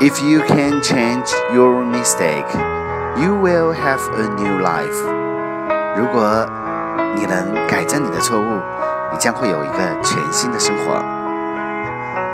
If you can change your mistake, you will have a new life. 如果你能改正你的错误，你将会有一个全新。